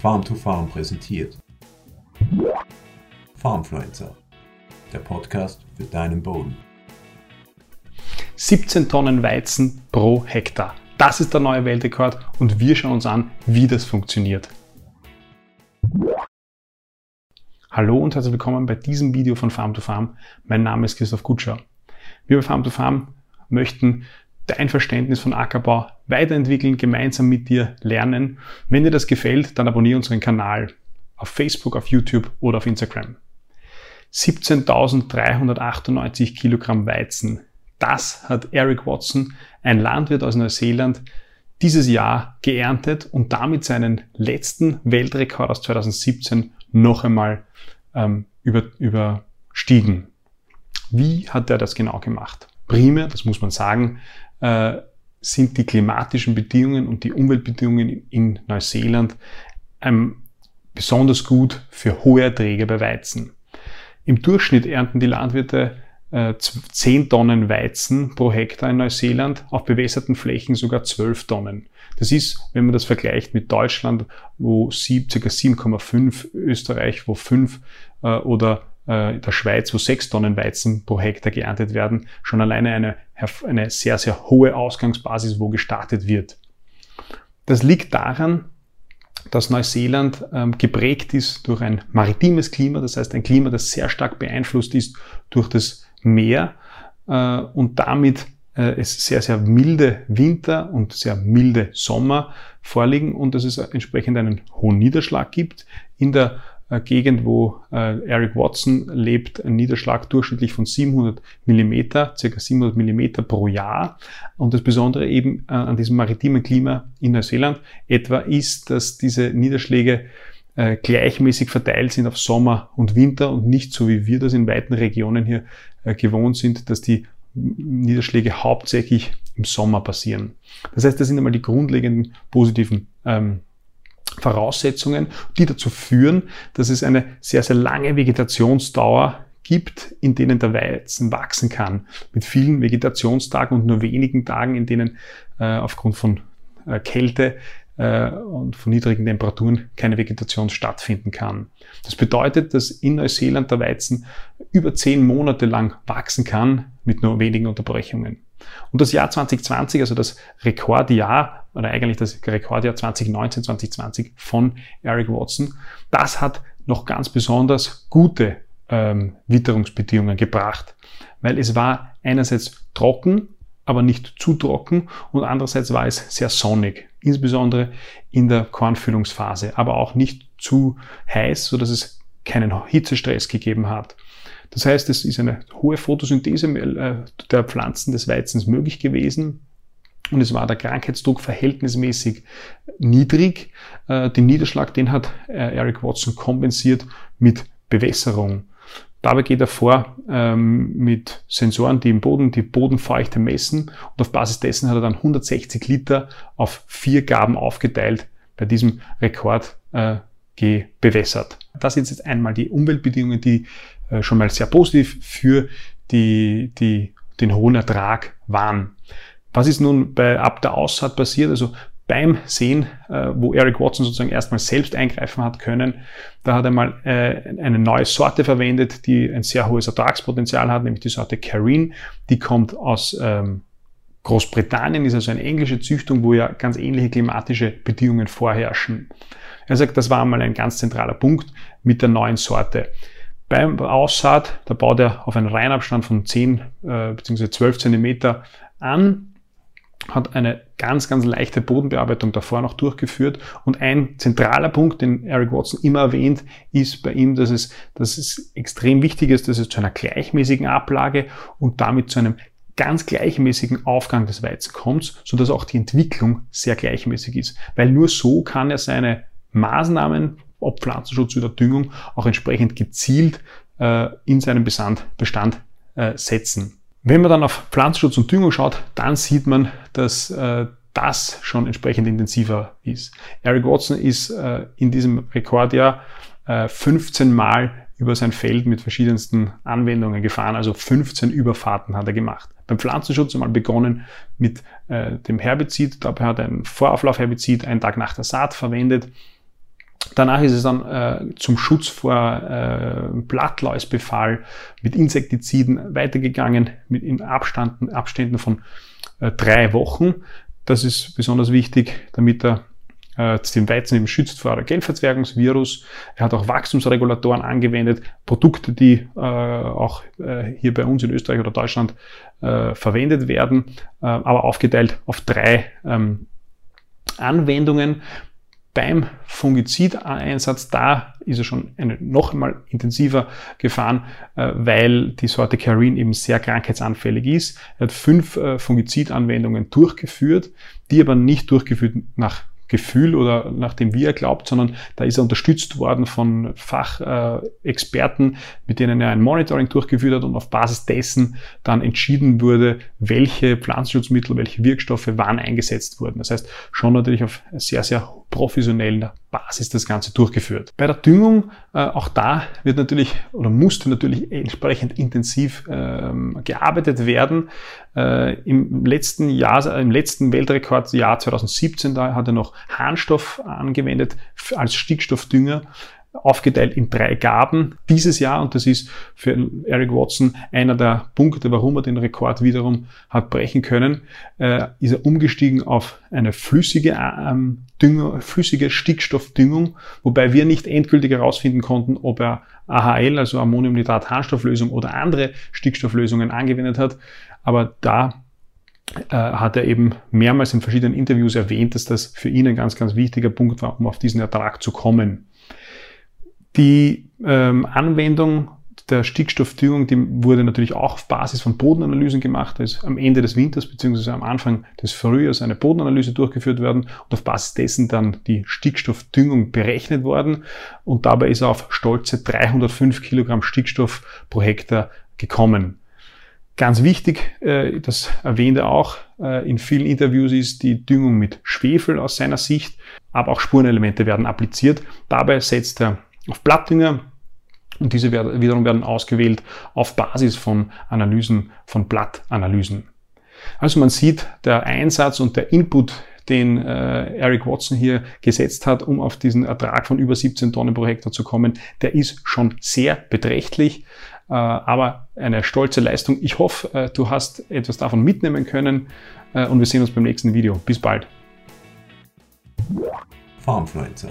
Farm to Farm präsentiert. Farmfluencer, der Podcast für deinen Boden. 17 Tonnen Weizen pro Hektar. Das ist der neue Weltrekord und wir schauen uns an, wie das funktioniert. Hallo und herzlich willkommen bei diesem Video von Farm to Farm. Mein Name ist Christoph Kutscher. Wir bei Farm to Farm möchten dein Verständnis von Ackerbau weiterentwickeln, gemeinsam mit dir lernen. Wenn dir das gefällt, dann abonniere unseren Kanal auf Facebook, auf YouTube oder auf Instagram. 17.398 Kilogramm Weizen. Das hat Eric Watson, ein Landwirt aus Neuseeland, dieses Jahr geerntet und damit seinen letzten Weltrekord aus 2017 noch einmal ähm, über, überstiegen. Wie hat er das genau gemacht? Primär, das muss man sagen, äh, sind die klimatischen Bedingungen und die Umweltbedingungen in Neuseeland ähm, besonders gut für hohe Erträge bei Weizen. Im Durchschnitt ernten die Landwirte äh, 10 Tonnen Weizen pro Hektar in Neuseeland, auf bewässerten Flächen sogar 12 Tonnen. Das ist, wenn man das vergleicht mit Deutschland, wo sieb, ca. 7,5, Österreich, wo 5 äh, oder äh, der Schweiz, wo 6 Tonnen Weizen pro Hektar geerntet werden, schon alleine eine, eine sehr, sehr hohe Ausgangsbasis, wo gestartet wird. Das liegt daran, dass Neuseeland ähm, geprägt ist durch ein maritimes Klima, das heißt ein Klima, das sehr stark beeinflusst ist durch das Meer äh, und damit äh, es sehr, sehr milde Winter und sehr milde Sommer vorliegen und dass es entsprechend einen hohen Niederschlag gibt. In der Gegend, wo äh, Eric Watson lebt, ein Niederschlag durchschnittlich von 700 Millimeter, circa 700 Millimeter pro Jahr. Und das Besondere eben äh, an diesem maritimen Klima in Neuseeland etwa ist, dass diese Niederschläge äh, gleichmäßig verteilt sind auf Sommer und Winter und nicht so wie wir das in weiten Regionen hier äh, gewohnt sind, dass die Niederschläge hauptsächlich im Sommer passieren. Das heißt, das sind einmal die grundlegenden positiven ähm, Voraussetzungen, die dazu führen, dass es eine sehr, sehr lange Vegetationsdauer gibt, in denen der Weizen wachsen kann. Mit vielen Vegetationstagen und nur wenigen Tagen, in denen äh, aufgrund von äh, Kälte äh, und von niedrigen Temperaturen keine Vegetation stattfinden kann. Das bedeutet, dass in Neuseeland der Weizen über zehn Monate lang wachsen kann mit nur wenigen Unterbrechungen. Und das Jahr 2020, also das Rekordjahr, oder eigentlich das Rekordjahr 2019, 2020 von Eric Watson, das hat noch ganz besonders gute ähm, Witterungsbedingungen gebracht, weil es war einerseits trocken, aber nicht zu trocken und andererseits war es sehr sonnig, insbesondere in der Kornfüllungsphase, aber auch nicht zu heiß, so dass es keinen Hitzestress gegeben hat. Das heißt, es ist eine hohe Photosynthese äh, der Pflanzen des Weizens möglich gewesen. Und es war der Krankheitsdruck verhältnismäßig niedrig. Äh, den Niederschlag, den hat äh, Eric Watson kompensiert mit Bewässerung. Dabei geht er vor ähm, mit Sensoren, die im Boden die Bodenfeuchte messen und auf Basis dessen hat er dann 160 Liter auf vier Gaben aufgeteilt bei diesem Rekord äh, bewässert. Das sind jetzt einmal die Umweltbedingungen, die äh, schon mal sehr positiv für die, die, den hohen Ertrag waren. Was ist nun bei ab der Aussaat passiert? Also beim Sehen, äh, wo Eric Watson sozusagen erstmal selbst eingreifen hat können, da hat er mal äh, eine neue Sorte verwendet, die ein sehr hohes Ertragspotenzial hat, nämlich die Sorte Careen. Die kommt aus ähm, Großbritannien, ist also eine englische Züchtung, wo ja ganz ähnliche klimatische Bedingungen vorherrschen. Er sagt, das war einmal ein ganz zentraler Punkt mit der neuen Sorte. Beim Aussaat, da baut er auf einen Reihenabstand von 10 äh, bzw. 12 Zentimeter an, hat eine ganz, ganz leichte Bodenbearbeitung davor noch durchgeführt. Und ein zentraler Punkt, den Eric Watson immer erwähnt, ist bei ihm, dass es, dass es extrem wichtig ist, dass es zu einer gleichmäßigen Ablage und damit zu einem ganz gleichmäßigen Aufgang des Weizen kommt, so dass auch die Entwicklung sehr gleichmäßig ist. Weil nur so kann er seine Maßnahmen ob Pflanzenschutz oder Düngung, auch entsprechend gezielt äh, in seinen Bestand äh, setzen. Wenn man dann auf Pflanzenschutz und Düngung schaut, dann sieht man, dass äh, das schon entsprechend intensiver ist. Eric Watson ist äh, in diesem Rekordjahr äh, 15 Mal über sein Feld mit verschiedensten Anwendungen gefahren, also 15 Überfahrten hat er gemacht. Beim Pflanzenschutz einmal begonnen mit äh, dem Herbizid, dabei hat er ein Vorauflaufherbizid einen Tag nach der Saat verwendet, Danach ist es dann äh, zum Schutz vor äh, Blattläusbefall mit Insektiziden weitergegangen, mit in Abständen, Abständen von äh, drei Wochen. Das ist besonders wichtig, damit er äh, den Weizen eben schützt vor Gelbverzwergungsvirus. Er hat auch Wachstumsregulatoren angewendet, Produkte, die äh, auch äh, hier bei uns in Österreich oder Deutschland äh, verwendet werden, äh, aber aufgeteilt auf drei ähm, Anwendungen. Beim Fungizideinsatz, da ist er schon eine, noch einmal intensiver gefahren, äh, weil die Sorte Carin eben sehr krankheitsanfällig ist. Er hat fünf äh, Fungizidanwendungen durchgeführt, die aber nicht durchgeführt nach Gefühl oder nach dem, wie er glaubt, sondern da ist er unterstützt worden von Fachexperten, mit denen er ein Monitoring durchgeführt hat und auf Basis dessen dann entschieden wurde, welche Pflanzenschutzmittel, welche Wirkstoffe wann eingesetzt wurden. Das heißt, schon natürlich auf sehr, sehr professioneller Basis das Ganze durchgeführt. Bei der Düngung, äh, auch da wird natürlich oder musste natürlich entsprechend intensiv ähm, gearbeitet werden. Äh, Im letzten Jahr, im letzten Weltrekordjahr 2017, da hat er noch Harnstoff angewendet als Stickstoffdünger aufgeteilt in drei Gaben dieses Jahr. Und das ist für Eric Watson einer der Punkte, warum er den Rekord wiederum hat brechen können, äh, ist er umgestiegen auf eine flüssige ähm, Dünger, flüssige Stickstoffdüngung, wobei wir nicht endgültig herausfinden konnten, ob er AHL, also Ammoniumnitrat-Harnstofflösung oder andere Stickstofflösungen angewendet hat, aber da äh, hat er eben mehrmals in verschiedenen Interviews erwähnt, dass das für ihn ein ganz, ganz wichtiger Punkt war, um auf diesen Ertrag zu kommen. Die ähm, Anwendung der Stickstoffdüngung, die wurde natürlich auch auf Basis von Bodenanalysen gemacht. Da ist am Ende des Winters bzw. am Anfang des Frühjahrs eine Bodenanalyse durchgeführt worden und auf Basis dessen dann die Stickstoffdüngung berechnet worden. Und dabei ist er auf stolze 305 Kilogramm Stickstoff pro Hektar gekommen. Ganz wichtig, äh, das erwähnt er auch äh, in vielen Interviews, ist die Düngung mit Schwefel aus seiner Sicht, aber auch Spurenelemente werden appliziert. Dabei setzt er auf Blattdünger und diese wiederum werden ausgewählt auf Basis von Analysen, von Blattanalysen. Also man sieht, der Einsatz und der Input, den äh, Eric Watson hier gesetzt hat, um auf diesen Ertrag von über 17 Tonnen pro Hektar zu kommen, der ist schon sehr beträchtlich, äh, aber eine stolze Leistung. Ich hoffe, äh, du hast etwas davon mitnehmen können äh, und wir sehen uns beim nächsten Video. Bis bald. Farmfluencer